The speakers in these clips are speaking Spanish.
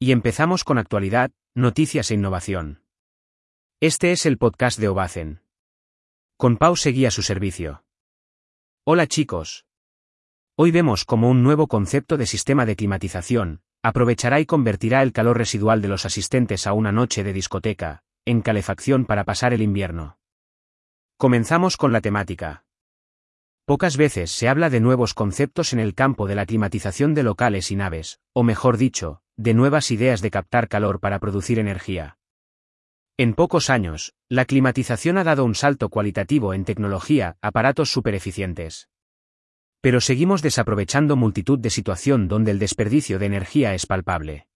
Y empezamos con actualidad, noticias e innovación. Este es el podcast de Obacen. Con Pau seguía su servicio. Hola chicos. Hoy vemos cómo un nuevo concepto de sistema de climatización, aprovechará y convertirá el calor residual de los asistentes a una noche de discoteca, en calefacción para pasar el invierno. Comenzamos con la temática. Pocas veces se habla de nuevos conceptos en el campo de la climatización de locales y naves, o mejor dicho, de nuevas ideas de captar calor para producir energía. En pocos años, la climatización ha dado un salto cualitativo en tecnología, aparatos supereficientes. Pero seguimos desaprovechando multitud de situación donde el desperdicio de energía es palpable.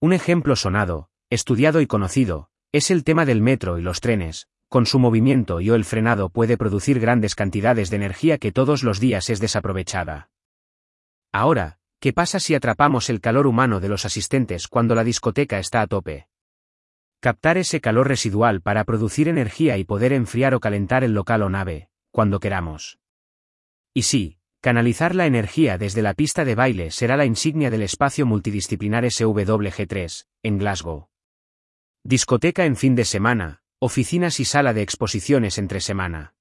Un ejemplo sonado, estudiado y conocido, es el tema del metro y los trenes, con su movimiento y o el frenado puede producir grandes cantidades de energía que todos los días es desaprovechada. Ahora, ¿qué pasa si atrapamos el calor humano de los asistentes cuando la discoteca está a tope? Captar ese calor residual para producir energía y poder enfriar o calentar el local o nave, cuando queramos. Y sí, canalizar la energía desde la pista de baile será la insignia del espacio multidisciplinar SWG3, en Glasgow. Discoteca en fin de semana, oficinas y sala de exposiciones entre semana.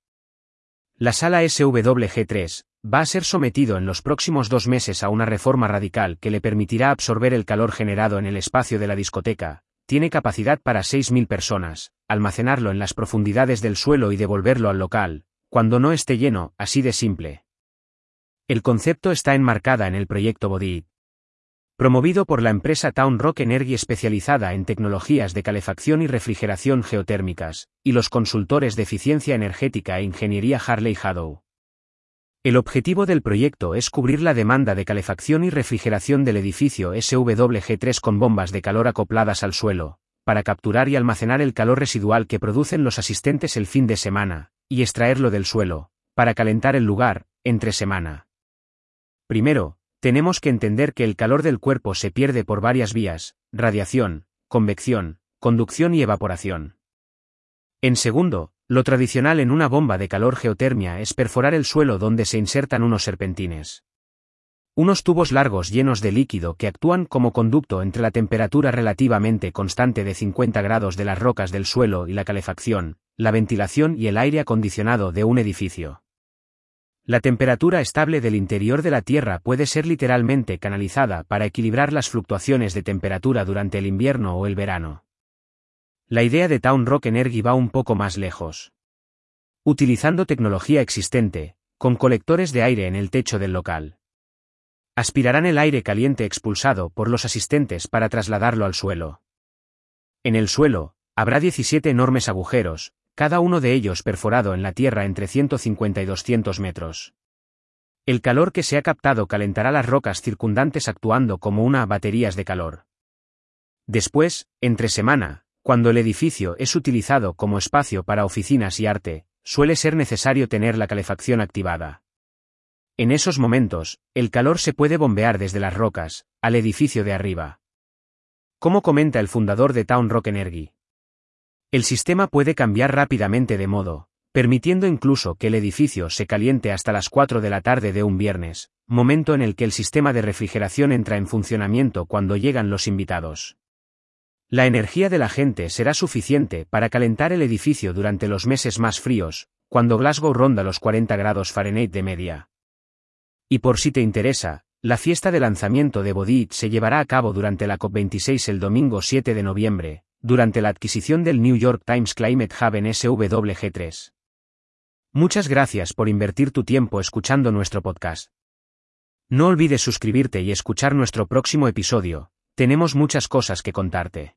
La sala SWG3 va a ser sometido en los próximos dos meses a una reforma radical que le permitirá absorber el calor generado en el espacio de la discoteca, tiene capacidad para 6.000 personas, almacenarlo en las profundidades del suelo y devolverlo al local, cuando no esté lleno, así de simple. El concepto está enmarcada en el proyecto Body, promovido por la empresa Town Rock Energy especializada en tecnologías de calefacción y refrigeración geotérmicas, y los consultores de eficiencia energética e ingeniería Harley Hadow. El objetivo del proyecto es cubrir la demanda de calefacción y refrigeración del edificio SWG3 con bombas de calor acopladas al suelo, para capturar y almacenar el calor residual que producen los asistentes el fin de semana, y extraerlo del suelo, para calentar el lugar, entre semana. Primero, tenemos que entender que el calor del cuerpo se pierde por varias vías, radiación, convección, conducción y evaporación. En segundo, lo tradicional en una bomba de calor geotermia es perforar el suelo donde se insertan unos serpentines. Unos tubos largos llenos de líquido que actúan como conducto entre la temperatura relativamente constante de 50 grados de las rocas del suelo y la calefacción, la ventilación y el aire acondicionado de un edificio. La temperatura estable del interior de la Tierra puede ser literalmente canalizada para equilibrar las fluctuaciones de temperatura durante el invierno o el verano. La idea de Town Rock Energy va un poco más lejos. Utilizando tecnología existente, con colectores de aire en el techo del local. Aspirarán el aire caliente expulsado por los asistentes para trasladarlo al suelo. En el suelo, habrá 17 enormes agujeros, cada uno de ellos perforado en la Tierra entre 150 y 200 metros. El calor que se ha captado calentará las rocas circundantes actuando como una baterías de calor. Después, entre semana, cuando el edificio es utilizado como espacio para oficinas y arte, suele ser necesario tener la calefacción activada. En esos momentos, el calor se puede bombear desde las rocas, al edificio de arriba. Como comenta el fundador de Town Rock Energy, el sistema puede cambiar rápidamente de modo, permitiendo incluso que el edificio se caliente hasta las 4 de la tarde de un viernes, momento en el que el sistema de refrigeración entra en funcionamiento cuando llegan los invitados. La energía de la gente será suficiente para calentar el edificio durante los meses más fríos, cuando Glasgow ronda los 40 grados Fahrenheit de media. Y por si te interesa, la fiesta de lanzamiento de Bodit se llevará a cabo durante la COP26 el domingo 7 de noviembre, durante la adquisición del New York Times Climate Hub en SWG3. Muchas gracias por invertir tu tiempo escuchando nuestro podcast. No olvides suscribirte y escuchar nuestro próximo episodio, tenemos muchas cosas que contarte.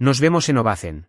Nos vemos en Ovacen.